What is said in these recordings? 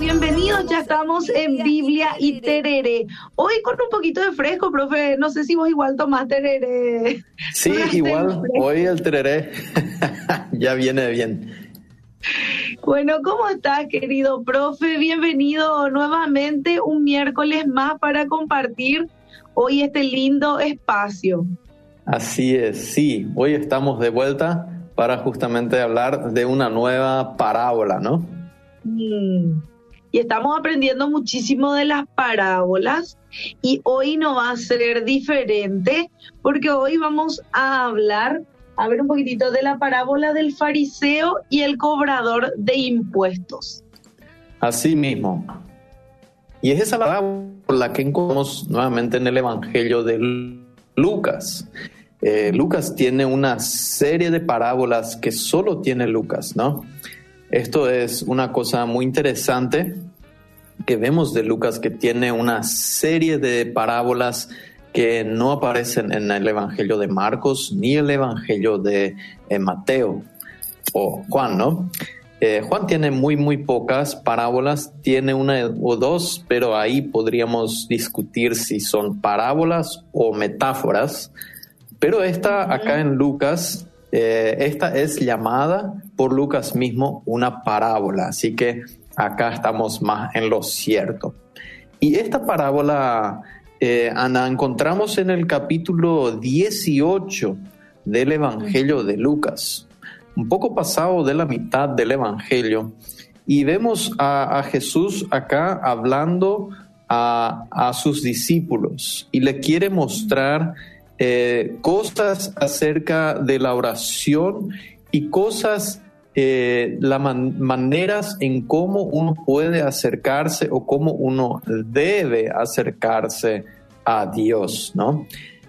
Bienvenidos, ya estamos en Biblia y Terere. Hoy con un poquito de fresco, profe, no sé si vos igual tomás Terere. Sí, igual, hoy el Terere ya viene bien. Bueno, ¿cómo estás, querido profe? Bienvenido nuevamente un miércoles más para compartir hoy este lindo espacio. Así es, sí, hoy estamos de vuelta para justamente hablar de una nueva parábola, ¿no? Mm y estamos aprendiendo muchísimo de las parábolas y hoy no va a ser diferente porque hoy vamos a hablar, a ver un poquitito de la parábola del fariseo y el cobrador de impuestos. Así mismo. Y es esa parábola que encontramos nuevamente en el Evangelio de Lucas. Eh, Lucas tiene una serie de parábolas que solo tiene Lucas, ¿no? Esto es una cosa muy interesante que vemos de Lucas, que tiene una serie de parábolas que no aparecen en el Evangelio de Marcos ni el Evangelio de eh, Mateo o Juan, ¿no? Eh, Juan tiene muy, muy pocas parábolas, tiene una o dos, pero ahí podríamos discutir si son parábolas o metáforas. Pero esta acá en Lucas eh, esta es llamada por Lucas mismo una parábola, así que acá estamos más en lo cierto. Y esta parábola, eh, Ana, encontramos en el capítulo 18 del Evangelio de Lucas, un poco pasado de la mitad del Evangelio, y vemos a, Jesús acá hablando a sus discípulos y le quiere mostrar eh, cosas acerca de la oración y cosas, eh, las maneras en cómo uno puede acercarse o cómo uno debe acercarse a Dios, ¿no?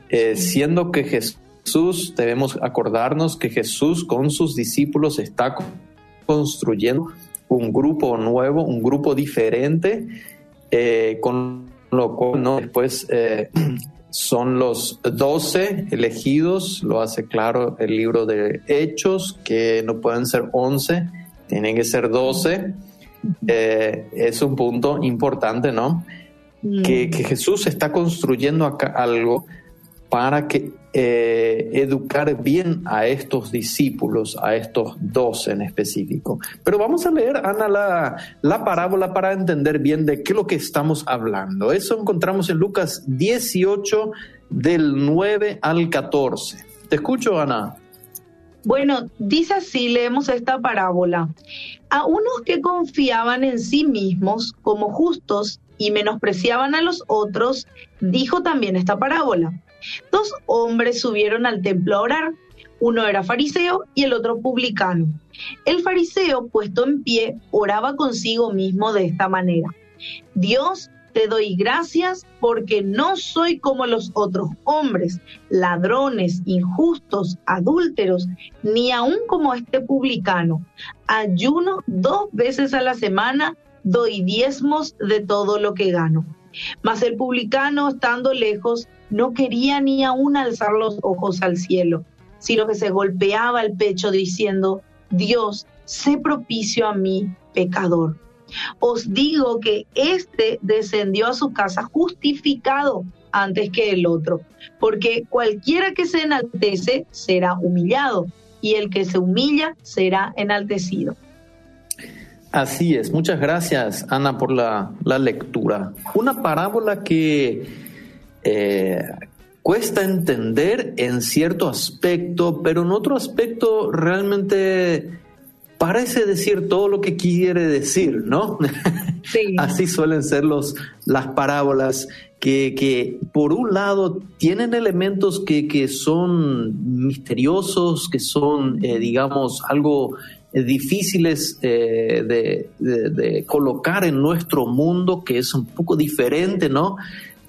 Eh, siendo que Jesús, debemos acordarnos que Jesús con sus discípulos está construyendo un grupo nuevo, un grupo diferente, con lo cual ¿no? después son los doce elegidos, lo hace claro el libro de Hechos, que no pueden ser once, tienen que ser doce. Eh, es un punto importante, ¿no? Mm. Que, que, Jesús está construyendo acá algo para que eh, educar bien a estos discípulos, a estos dos en específico. Pero vamos a leer, Ana, la, la parábola para entender bien de qué es lo que estamos hablando. Eso encontramos en Lucas 18, del 9 al 14. Te escucho, Ana. Bueno, dice así, leemos esta parábola. A unos que confiaban en sí mismos como justos y menospreciaban a los otros, dijo también esta parábola. Dos hombres subieron al templo a orar. Uno era fariseo y el otro publicano. El fariseo, puesto en pie, oraba consigo mismo de esta manera. Dios, te doy gracias porque no soy como los otros hombres, ladrones, injustos, adúlteros, ni aun como este publicano. Ayuno dos veces a la semana, doy diezmos de todo lo que gano. Mas el publicano, estando lejos, no quería ni aún alzar los ojos al cielo, sino que se golpeaba el pecho diciendo, Dios, sé propicio a mí, pecador. Os digo que éste descendió a su casa justificado antes que el otro, porque cualquiera que se enaltece será humillado, y el que se humilla será enaltecido. Así es, muchas gracias Ana por la, la lectura. Una parábola que eh, cuesta entender en cierto aspecto, pero en otro aspecto realmente parece decir todo lo que quiere decir, ¿no? Así suelen ser los, las parábolas que, que, por un lado tienen elementos que, que son misteriosos, que son, eh, digamos, algo eh, difíciles de, de, colocar en nuestro mundo, que es un poco diferente, ¿no?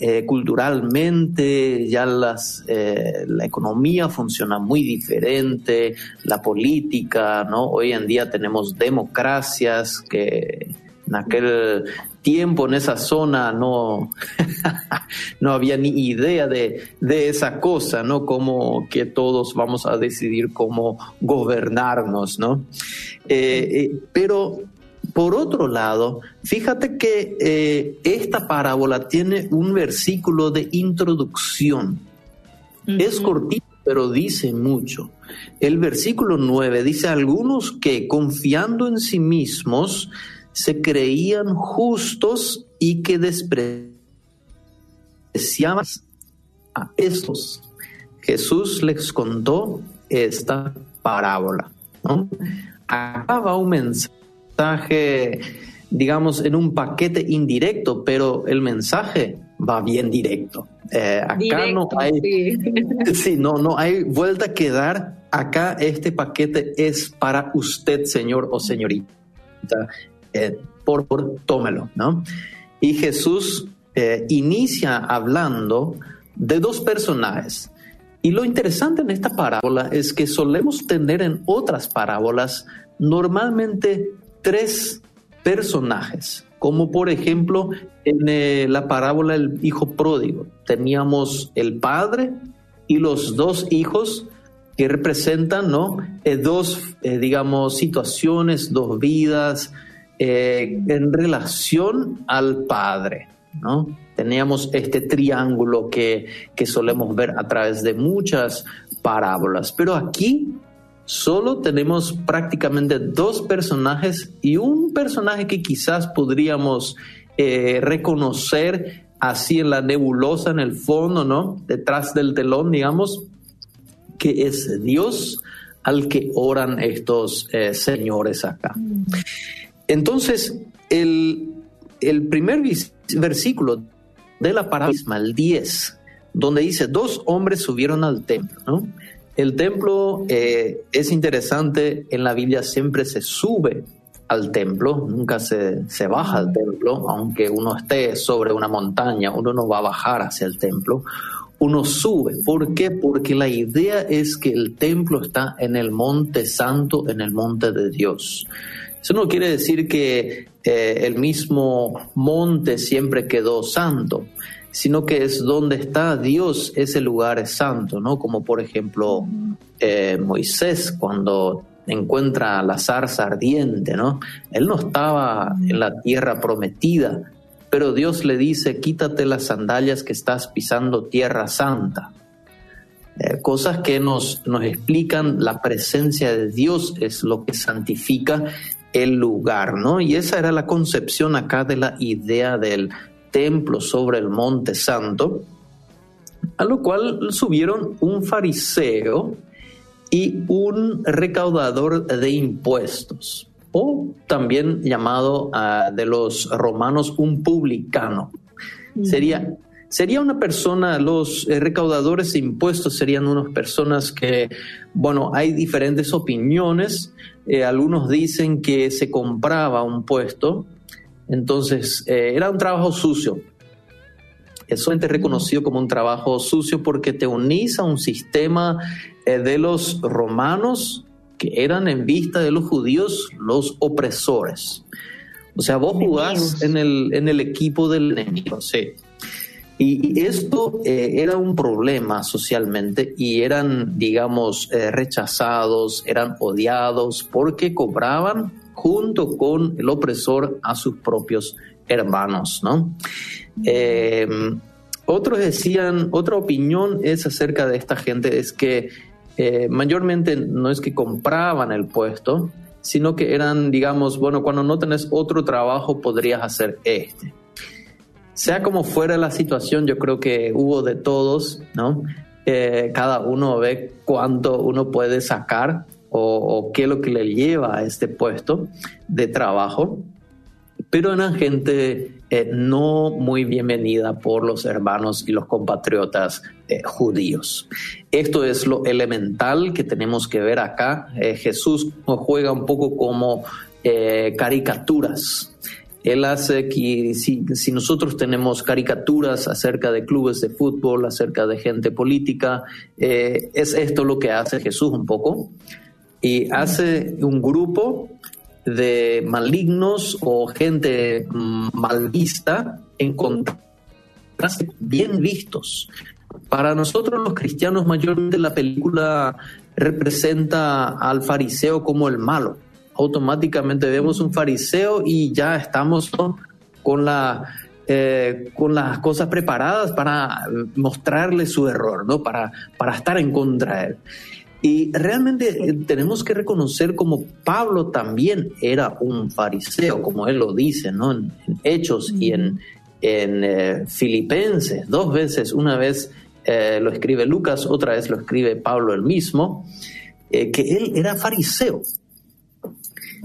Eh, culturalmente, ya las, eh, la economía funciona muy diferente, la política, ¿no? Hoy en día tenemos democracias que en aquel tiempo en esa zona no, no había ni idea de, de, esa cosa, ¿no? Como que todos vamos a decidir cómo gobernarnos, ¿no? Eh, pero por otro lado, fíjate que eh, esta parábola tiene un versículo de introducción. Es cortito, pero dice mucho. El versículo 9 dice, algunos que confiando en sí mismos se creían justos y que despreciaban a estos. Jesús les contó esta parábola. Acaba un mensaje, digamos, en un paquete indirecto, pero el mensaje va bien directo. Eh, acá no hay, sí. no, no hay vuelta que dar. Acá este paquete es para usted, señor o señorita. Eh, por, por, tómelo, ¿no? Y Jesús eh, inicia hablando de dos personajes. Y lo interesante en esta parábola es que solemos tener en otras parábolas normalmente tres personajes, como por ejemplo en eh, la parábola del hijo pródigo. Teníamos el padre y los dos hijos que representan ¿no? Eh, dos, eh, digamos, situaciones, dos vidas en relación al padre. ¿no? Teníamos este triángulo que, que solemos ver a través de muchas parábolas, pero aquí solo tenemos prácticamente dos personajes y un personaje que quizás podríamos eh, reconocer así en la nebulosa, en el fondo, ¿no? Detrás del telón, digamos, que es Dios al que oran estos eh, señores acá. Entonces, el, el primer versículo de la parábola, el 10, donde dice, dos hombres subieron al templo, ¿no? El templo eh, es interesante, en la Biblia siempre se sube al templo, nunca se, se, baja al templo, aunque uno esté sobre una montaña, uno no va a bajar hacia el templo, uno sube. ¿Por qué? Porque la idea es que el templo está en el monte santo, en el monte de Dios. Eso no quiere decir que eh, el mismo monte siempre quedó santo, sino que es donde está Dios, ese lugar es santo, ¿no? Como por ejemplo eh, Moisés cuando encuentra la zarza ardiente, ¿no? Él no estaba en la tierra prometida, pero Dios le dice, quítate las sandalias que estás pisando tierra santa. Eh, cosas que nos, nos explican la presencia de Dios es lo que santifica el lugar, ¿no? Y esa era la concepción acá de la idea del templo sobre el monte santo, a lo cual subieron un fariseo y un recaudador de impuestos, o también llamado ah, de los romanos un publicano. Sería sería una persona, los recaudadores de impuestos serían unas personas que, bueno, hay diferentes opiniones. Eh, algunos dicen que se compraba un puesto, entonces eh, era un trabajo sucio. Es solamente reconocido como un trabajo sucio porque te unís a un sistema de los romanos que eran en vista de los judíos los opresores. O sea, vos jugás en el, en el equipo del enemigo, sí. Y esto eh, era un problema socialmente y eran, digamos, eh, rechazados, eran odiados porque cobraban junto con el opresor a sus propios hermanos, ¿no? Eh, otros decían, otra opinión es acerca de esta gente, es que mayormente no es que compraban el puesto, sino que eran, digamos, bueno, cuando no tenés otro trabajo podrías hacer este sea como fuera la situación, yo creo que hubo de todos, ¿no? Eh, cada uno ve cuánto uno puede sacar o, qué es lo que le lleva a este puesto de trabajo, pero eran gente eh, no muy bienvenida por los hermanos y los compatriotas eh, judíos. Esto es lo elemental que tenemos que ver acá. Jesús juega un poco como caricaturas él hace que si, nosotros tenemos caricaturas acerca de clubes de fútbol, acerca de gente política, eh, es esto lo que hace Jesús un poco. Y hace un grupo de malignos o gente mal vista en contraste bien vistos. Para nosotros los cristianos mayormente la película representa al fariseo como el malo automáticamente vemos un fariseo y ya estamos con la eh, con las cosas preparadas para mostrarle su error, ¿no? Para, para estar en contra de él. Y realmente eh, tenemos que reconocer como Pablo también era un fariseo, como él lo dice, ¿no? En, Hechos y en, en eh, Filipenses, dos veces, una vez lo escribe Lucas, otra vez lo escribe Pablo el mismo, que él era fariseo.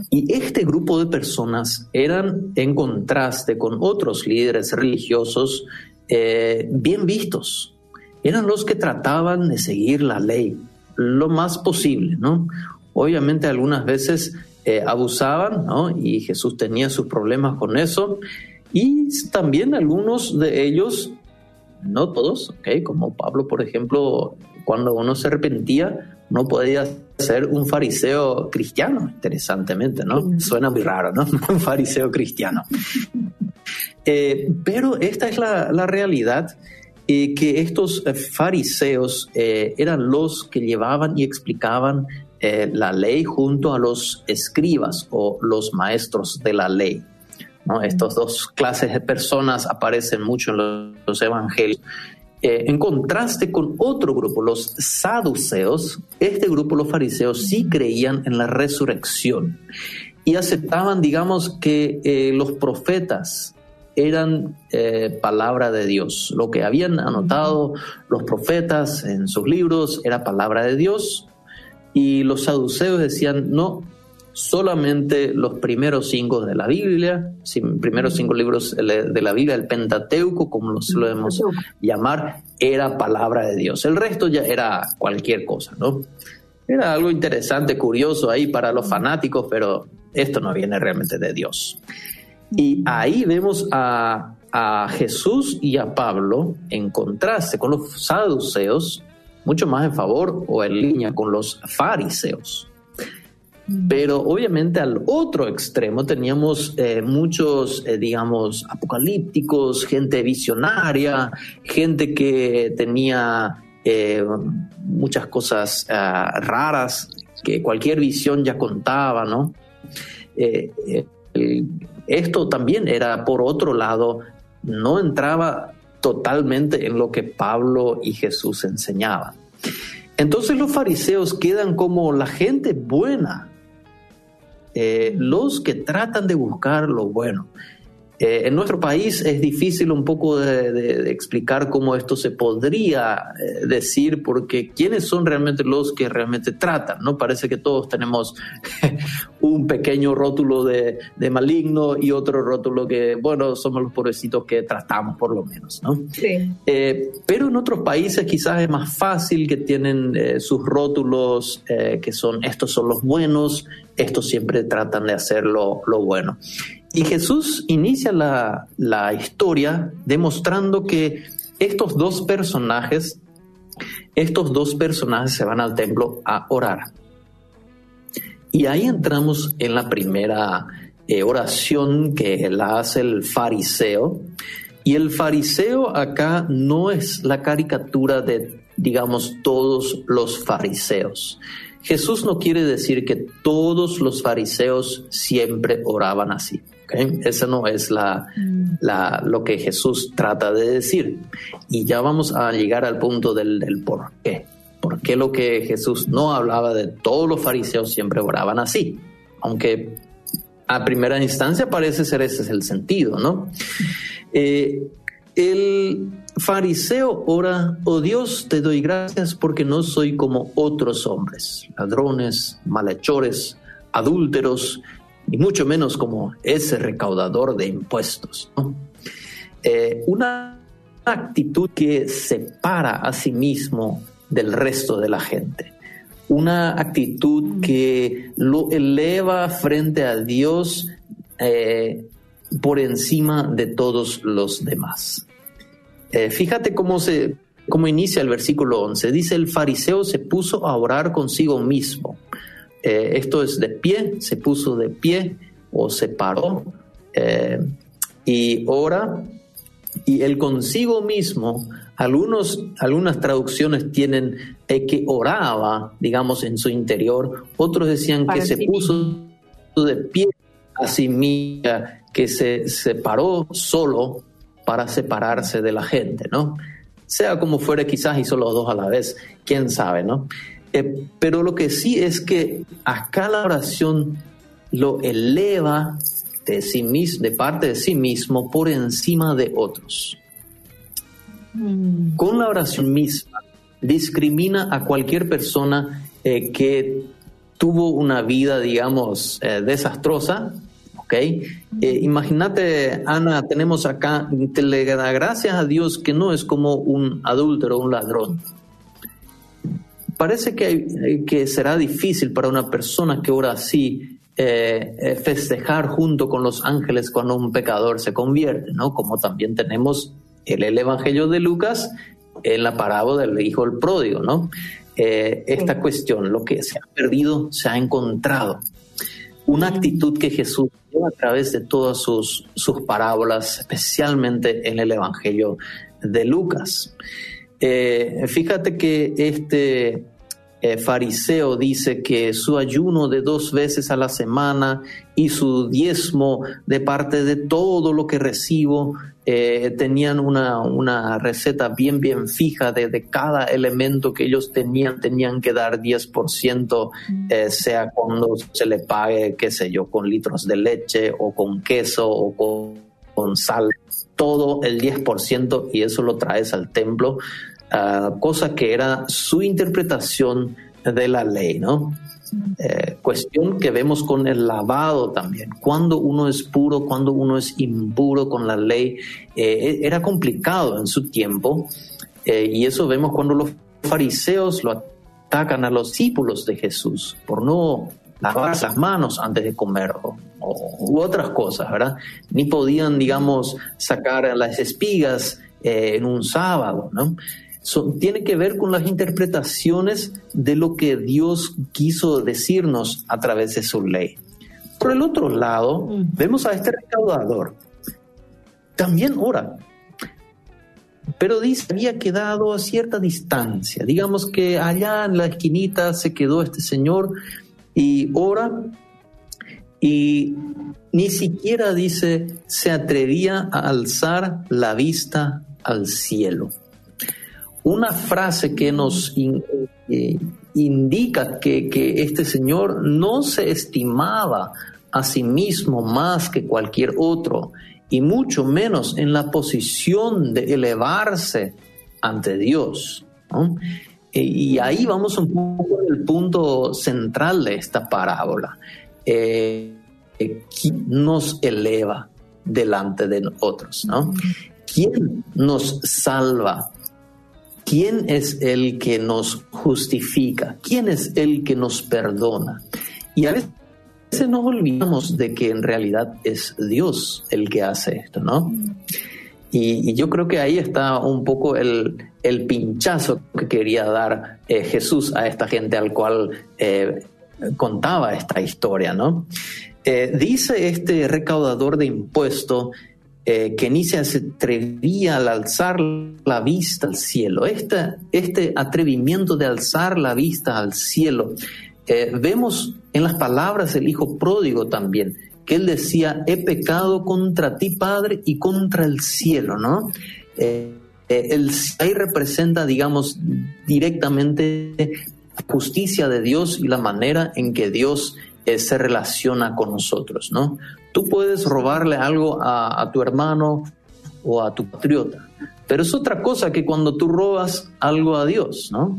Y este grupo de personas eran en contraste con otros líderes religiosos eh, bien vistos. Eran los que trataban de seguir la ley lo más posible, ¿no? Obviamente algunas veces eh, abusaban, ¿no? Y Jesús tenía sus problemas con eso. Y también algunos de ellos, no todos, ¿ok? Como Pablo, por ejemplo, cuando uno se arrepentía, no podía ser un fariseo cristiano, interesantemente, ¿no? Suena muy raro, ¿no? Un fariseo cristiano. Eh, pero esta es la, realidad, eh, que estos fariseos eh, eran los que llevaban y explicaban la ley junto a los escribas o los maestros de la ley. ¿no? Estas dos clases de personas aparecen mucho en los evangelios eh, en contraste con otro grupo, los saduceos, este grupo, los fariseos, sí creían en la resurrección y aceptaban, digamos, que eh, los profetas eran eh, palabra de Dios. Lo que habían anotado los profetas en sus libros era palabra de Dios y los saduceos decían, no, solamente los primeros cinco de la Biblia, primeros cinco libros de la Biblia, el Pentateuco, como lo solemos llamar, era palabra de Dios. El resto ya era cualquier cosa, ¿no? Era algo interesante, curioso ahí para los fanáticos, pero esto no viene realmente de Dios. Y ahí vemos a, a Jesús y a Pablo en contraste con los saduceos, mucho más en favor o en línea con los fariseos. Pero obviamente al otro extremo teníamos eh, muchos, eh, digamos, apocalípticos, gente visionaria, gente que tenía eh, muchas cosas ah, raras, que cualquier visión ya contaba, ¿no? Esto también era, por otro lado, no entraba totalmente en lo que Pablo y Jesús enseñaban. Entonces los fariseos quedan como la gente buena, eh, los que tratan de buscar lo bueno. Eh, en nuestro país es difícil un poco de, explicar cómo esto se podría eh, decir, porque quiénes son realmente los que realmente tratan, ¿no? Parece que todos tenemos un pequeño rótulo de, maligno y otro rótulo que, bueno, somos los pobrecitos que tratamos por lo menos, ¿no? Sí. pero en otros países quizás es más fácil que tienen sus rótulos que son, estos son los buenos, estos siempre tratan de hacer lo, lo bueno. Y Jesús inicia la, historia demostrando que estos dos personajes, estos dos personajes se van al templo a orar. Y ahí entramos en la primera eh, oración que la hace el fariseo. Y el fariseo acá no es la caricatura de, digamos, todos los fariseos. Jesús no quiere decir que todos los fariseos siempre oraban así. Eso no es la, lo que Jesús trata de decir. Y ya vamos a llegar al punto del, del por qué. ¿Por qué lo que Jesús no hablaba de todos los fariseos siempre oraban así? Aunque a primera instancia parece ser ese es el sentido, ¿no? Eh, el fariseo ora, oh Dios, te doy gracias porque no soy como otros hombres, ladrones, malhechores, adúlteros, ni mucho menos como ese recaudador de impuestos. Eh, una actitud que separa a sí mismo del resto de la gente. Una actitud que lo eleva frente a Dios eh, por encima de todos los demás. Eh, fíjate cómo, se, cómo inicia el versículo 11. Dice, el fariseo se puso a orar consigo mismo. Eh, esto es de pie, se puso de pie o se paró eh, y ora. Y el consigo mismo, algunos, algunas traducciones tienen que oraba, digamos, en su interior. Otros decían que se puso de pie a sí misma, que se separó solo para separarse de la gente, ¿no? Sea como fuere, quizás hizo los dos a la vez, quién sabe, ¿no? Eh, pero lo que sí es que acá la oración lo eleva de, sí mismo, de parte de sí mismo por encima de otros. Mm. Con la oración misma discrimina a cualquier persona eh, que tuvo una vida, digamos, eh, desastrosa, ¿ok? Imagínate, Ana, tenemos acá, te le da gracias a Dios que no es como un adúltero, un ladrón, parece que, que será difícil para una persona que ora así eh, eh, festejar junto con los ángeles cuando un pecador se convierte, ¿no? Como también tenemos el, el Evangelio de Lucas en la parábola del hijo del pródigo, ¿no? Eh, esta cuestión, lo que se ha perdido, se ha encontrado. Una actitud que Jesús lleva a través de todas sus, sus parábolas, especialmente en el Evangelio de Lucas. Eh, fíjate que este eh, fariseo dice que su ayuno de dos veces a la semana y su diezmo de parte de todo lo que recibo eh, tenían una, una, receta bien, bien fija de, de, cada elemento que ellos tenían, tenían que dar 10%, sea cuando se le pague, qué sé yo, con litros de leche o con queso o con, con sal todo el 10% y eso lo traes al templo, ah, cosa que era su interpretación de la ley, ¿no? Eh, cuestión que vemos con el lavado también. Cuando uno es puro, cuando uno es impuro con la ley, eh, era complicado en su tiempo eh, y eso vemos cuando los fariseos lo atacan a los discípulos de Jesús por no lavar las manos antes de comer o, u otras cosas, ¿verdad? Ni podían, digamos, sacar las espigas eh, en un sábado, ¿no? tiene que ver con las interpretaciones de lo que Dios quiso decirnos a través de su ley. Por el otro lado, mm. vemos a este recaudador. También ora, pero dice, había quedado a cierta distancia. Digamos que allá en la esquinita se quedó este señor y ora y ni siquiera dice se atrevía a alzar la vista al cielo. Una frase que nos eh, indica que, que este señor no se estimaba a sí mismo más que cualquier otro y mucho menos en la posición de elevarse ante Dios. E, y ahí vamos un poco al punto central de esta parábola. Eh, ¿quién nos eleva delante de otros? ¿no? ¿Quién nos salva? ¿Quién es el que nos justifica? ¿Quién es el que nos perdona? Y a veces nos olvidamos de que en realidad es Dios el que hace esto, ¿no? Y, yo creo que ahí está un poco el, el pinchazo que quería dar eh, Jesús a esta gente al cual eh, contaba esta historia, ¿no? Eh, dice este recaudador de impuestos que ni se atrevía al alzar la vista al cielo. Este, este atrevimiento de alzar la vista al cielo, vemos en las palabras del hijo pródigo también, que él decía, he pecado contra ti, Padre, y contra el cielo, ¿no? el, ahí representa, digamos, directamente justicia de Dios y la manera en que Dios eh, se relaciona con nosotros, ¿no? Tú puedes robarle algo a, tu hermano o a tu patriota, pero es otra cosa que cuando tú robas algo a Dios, ¿no?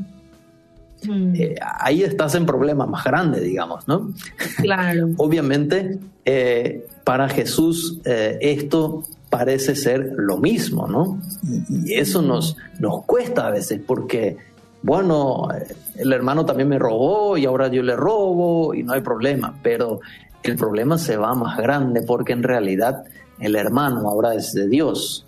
Mm. Eh, ahí estás en problemas más grandes, digamos, ¿no? Claro. Obviamente, eh, para Jesús esto parece ser lo mismo, ¿no? Y, y, eso nos, nos cuesta a veces porque bueno, el hermano también me robó y ahora yo le robo y no hay problema, pero el problema se va más grande porque en realidad el hermano ahora es de Dios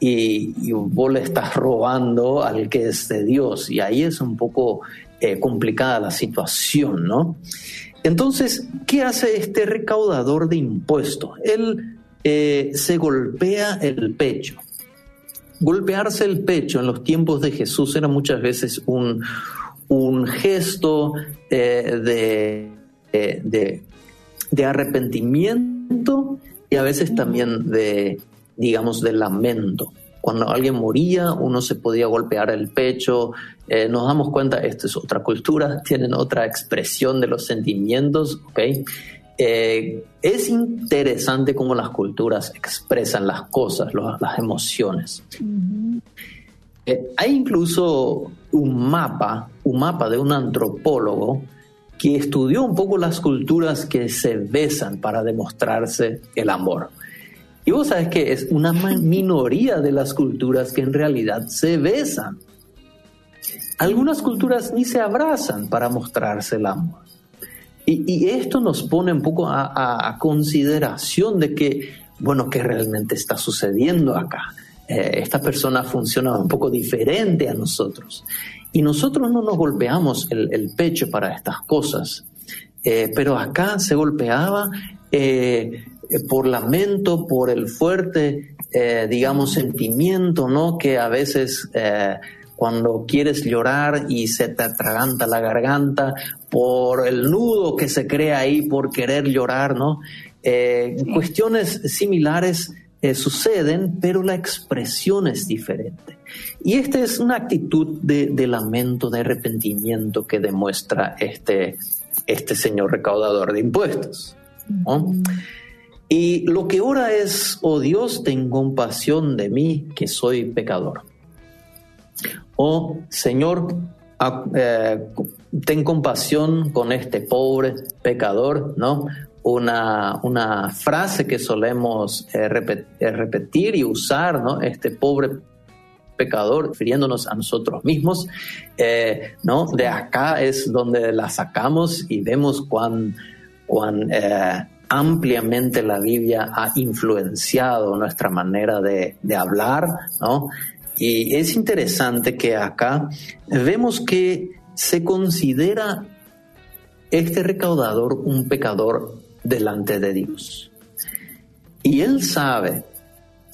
y, vos le estás robando al que es de Dios y ahí es un poco eh, complicada la situación, ¿no? Entonces, ¿qué hace este recaudador de impuestos? Él eh, se golpea el pecho golpearse el pecho en los tiempos de Jesús era muchas veces un, un gesto eh, de, de, de arrepentimiento y a veces también de, digamos, de lamento. Cuando alguien moría, uno se podía golpear el pecho. Eh, nos damos cuenta, esto es otra cultura, tienen otra expresión de los sentimientos, ¿ok? Eh, es interesante cómo las culturas expresan las cosas, las emociones. Eh, hay incluso un mapa, un mapa de un antropólogo que estudió un poco las culturas que se besan para demostrarse el amor. Y vos sabes que es una minoría de las culturas que en realidad se besan. Algunas culturas ni se abrazan para mostrarse el amor. Y, esto nos pone un poco a, consideración de que, bueno, ¿qué realmente está sucediendo acá? Eh, esta persona funciona un poco diferente a nosotros. Y nosotros no nos golpeamos el, pecho para estas cosas. Eh, pero acá se golpeaba eh, por lamento, por el fuerte, digamos, sentimiento, ¿no? Que a veces cuando quieres llorar y se te atraganta la garganta por el nudo que se crea ahí por querer llorar, ¿no? Eh, cuestiones similares eh, suceden, pero la expresión es diferente. Y esta es una actitud de, lamento, de arrepentimiento que demuestra este, este señor recaudador de impuestos. Y lo que ora es, oh Dios, ten compasión de mí, que soy pecador. Oh Señor, eh, ten compasión con este pobre pecador, ¿no? Una, una frase que solemos eh, eh, repetir y usar, ¿no? Este pobre pecador, refiriéndonos a nosotros mismos, ¿no? De acá es donde la sacamos y vemos cuán, ampliamente la Biblia ha influenciado nuestra manera de, de hablar, ¿no? Y es interesante que acá vemos que se considera este recaudador un pecador delante de Dios. Y él sabe,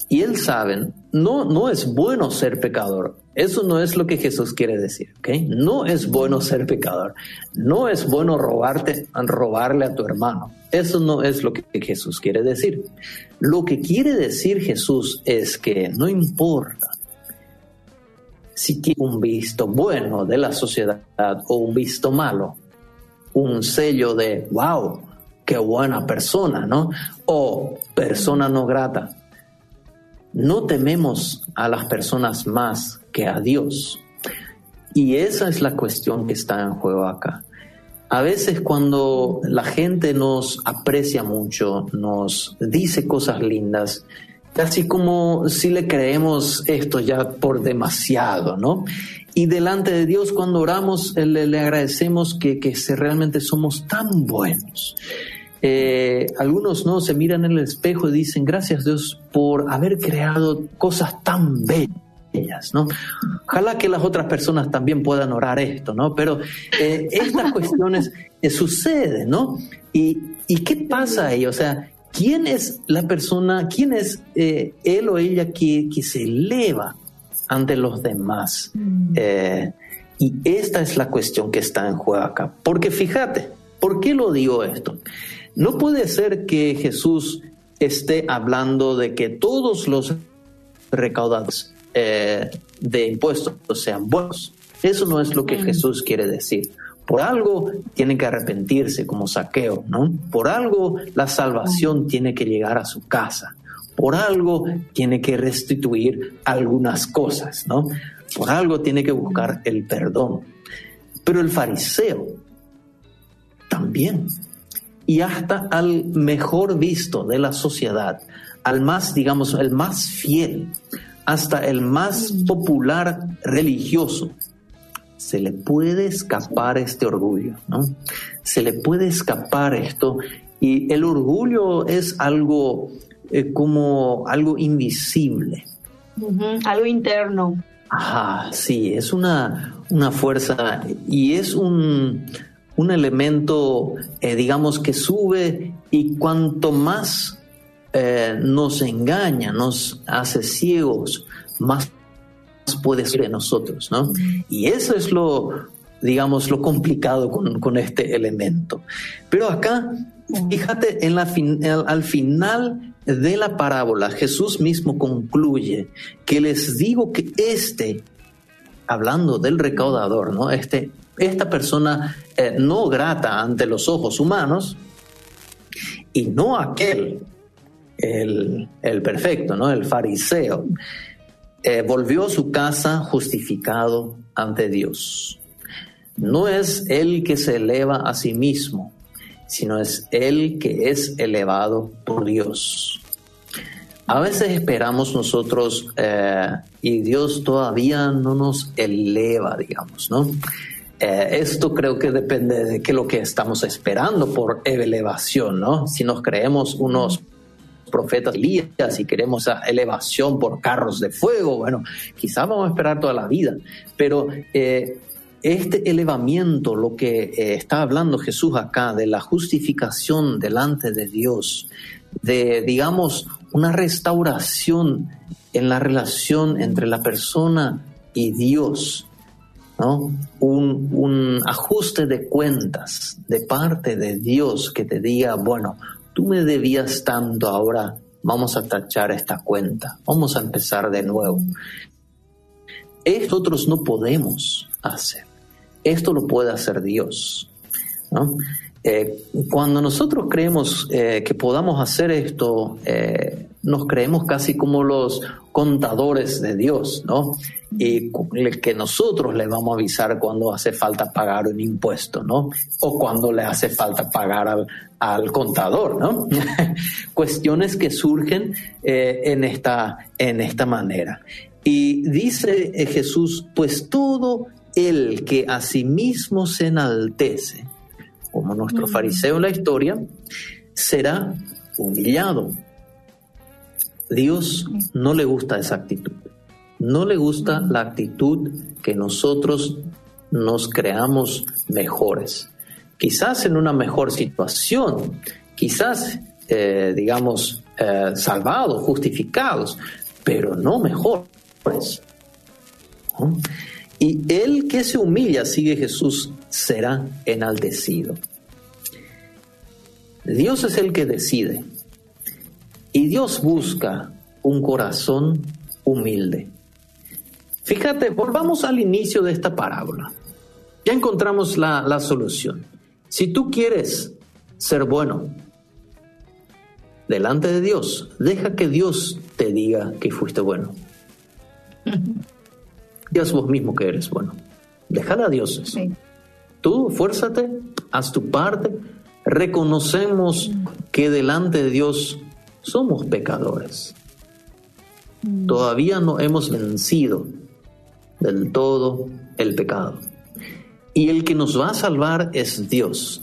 y él sabe, no, no es bueno ser pecador. Eso no es lo que Jesús quiere decir, ¿ok? No es bueno ser pecador. No es bueno robarte, robarle a tu hermano. Eso no es lo que Jesús quiere decir. Lo que quiere decir Jesús es que no importa si tiene un visto bueno de la sociedad o un visto malo, un sello de, wow, qué buena persona, ¿no? O persona no grata. No tememos a las personas más que a Dios. Y esa es la cuestión que está en juego acá. A veces cuando la gente nos aprecia mucho, nos dice cosas lindas, casi como si le creemos esto ya por demasiado, ¿no? Y delante de Dios cuando oramos le, agradecemos que, que realmente somos tan buenos. Eh, algunos no se miran en el espejo y dicen gracias Dios por haber creado cosas tan bellas, ¿no? Ojalá que las otras personas también puedan orar esto, ¿no? Pero eh, estas cuestiones eh, suceden, ¿no? ¿Y, ¿Y qué pasa ahí? O sea, ¿Quién es la persona, quién es eh, él o ella que, se eleva ante los demás? Mm. Eh, y esta es la cuestión que está en juego acá. Porque fíjate, ¿por qué lo digo esto? No puede ser que Jesús esté hablando de que todos los recaudados eh, de impuestos sean buenos. Eso no es lo que mm. Jesús quiere decir. Por algo tiene que arrepentirse como saqueo, ¿no? Por algo la salvación tiene que llegar a su casa. Por algo tiene que restituir algunas cosas, ¿no? Por algo tiene que buscar el perdón. Pero el fariseo también. Y hasta al mejor visto de la sociedad, al más, digamos, el más fiel, hasta el más popular religioso, se le puede escapar este orgullo, ¿no? Se le puede escapar esto y el orgullo es algo eh, como algo invisible. algo interno. Ajá, sí, es una, una fuerza y es un, un elemento, eh, digamos, que sube y cuanto más eh, nos engaña, nos hace ciegos, más puede ser en nosotros, ¿no? Y eso es lo, digamos, lo complicado con, este elemento. Pero acá, fíjate, en la al final de la parábola, Jesús mismo concluye que les digo que este, hablando del recaudador, ¿no? Este, esta persona eh, no grata ante los ojos humanos y no aquel, el, perfecto, ¿no? El fariseo, eh, volvió a su casa justificado ante Dios. No es él que se eleva a sí mismo, sino es él que es elevado por Dios. A veces esperamos nosotros eh, y Dios todavía no nos eleva, digamos, ¿no? Eh, esto creo que depende de qué lo que estamos esperando por elevación, ¿no? Si nos creemos unos profetas Elías y queremos esa elevación por carros de fuego, bueno, quizás vamos a esperar toda la vida, pero eh, este elevamiento, lo que eh, está hablando Jesús acá, de la justificación delante de Dios, de, digamos, una restauración en la relación entre la persona y Dios, un, ajuste de cuentas de parte de Dios que te diga, bueno, tú me debías tanto, ahora vamos a tachar esta cuenta, vamos a empezar de nuevo. Esto no podemos hacer. Esto lo puede hacer Dios. Eh, cuando nosotros creemos eh, que podamos hacer esto, eh, nos creemos casi como los contadores de Dios, ¿no? Y que nosotros le vamos a avisar cuando hace falta pagar un impuesto, ¿no? O cuando le hace falta pagar al, al contador, ¿no? Cuestiones que surgen eh, en, esta, en esta manera. Y dice eh, Jesús, pues todo el que a sí mismo se enaltece, como nuestro fariseo en la historia, será humillado Dios no le gusta esa actitud. No le gusta la actitud que nosotros nos creamos mejores. Quizás en una mejor situación, quizás, eh, digamos, eh, salvados, justificados, pero no mejores. Y el que se humilla, sigue Jesús, será enaltecido. Dios es el que decide. Y Dios busca un corazón humilde. Fíjate, volvamos al inicio de esta parábola. Ya encontramos la, solución. Si tú quieres ser bueno delante de Dios, deja que Dios te diga que fuiste bueno. Dios vos mismo que eres bueno. Déjala a Dios eso. Tú, fuérzate, haz tu parte. Reconocemos que delante de Dios somos pecadores. Mm. Todavía no hemos vencido del todo el pecado. Y el que nos va a salvar es Dios,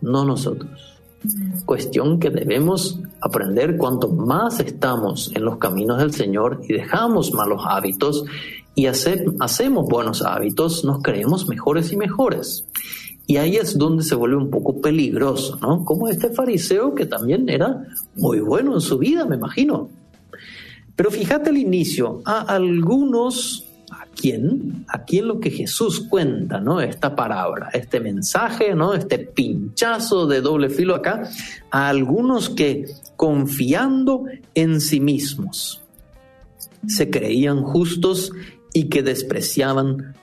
no nosotros. Mm. Cuestión que debemos aprender cuanto más estamos en los caminos del Señor y dejamos malos hábitos y hacemos buenos hábitos, nos creemos mejores y mejores. Y ahí es donde se vuelve un poco peligroso, ¿no? Como este fariseo que también era muy bueno en su vida, me imagino. Pero fíjate el inicio, a algunos, ¿a quién? ¿A quién lo que Jesús cuenta, ¿no? Esta palabra, este mensaje, ¿no? Este pinchazo de doble filo acá, a algunos que confiando en sí mismos se creían justos y que despreciaban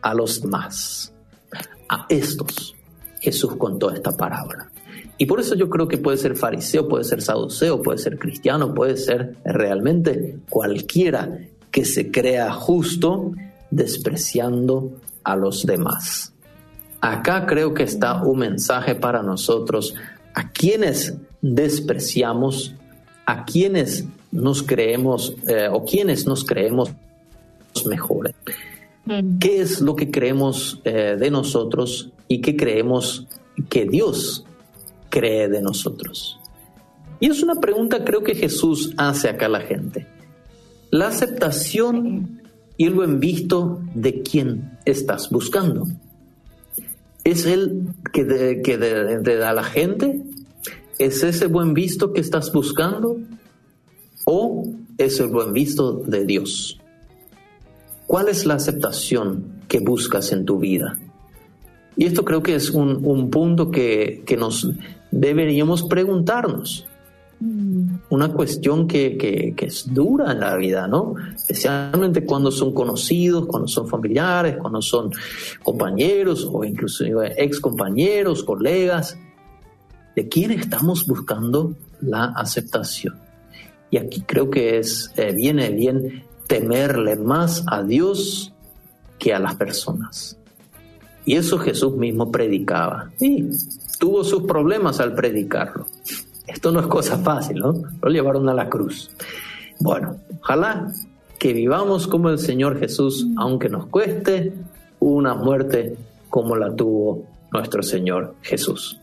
a los demás a estos Jesús contó esta parábola. Y por eso yo creo que puede ser fariseo, puede ser saduceo, puede ser cristiano, puede ser realmente cualquiera que se crea justo despreciando a los demás. Acá creo que está un mensaje para nosotros, a quienes despreciamos, a quienes nos creemos eh, o quienes nos creemos mejores. Mm. ¿Qué es lo que creemos eh, de nosotros y qué creemos que Dios cree de nosotros? Y es una pregunta creo que Jesús hace acá a la gente. La aceptación y el buen visto de quién estás buscando. ¿Es Él que, que da la gente? ¿Es ese buen visto que estás buscando? ¿O es el buen visto de Dios? ¿Cuál es la aceptación que buscas en tu vida. Y esto creo que es un, punto que, nos deberíamos preguntarnos. Una cuestión que, es dura en la vida, ¿no? Especialmente cuando son conocidos, cuando son familiares, cuando son compañeros o incluso ex compañeros, colegas. ¿De quién estamos buscando la aceptación? Y aquí creo que es, eh, viene bien temerle más a Dios que a las personas. Y eso Jesús mismo predicaba. Y tuvo sus problemas al predicarlo. Esto no es cosa fácil, ¿no? Lo llevaron a la cruz. Bueno, ojalá que vivamos como el Señor Jesús, aunque nos cueste una muerte como la tuvo nuestro Señor Jesús.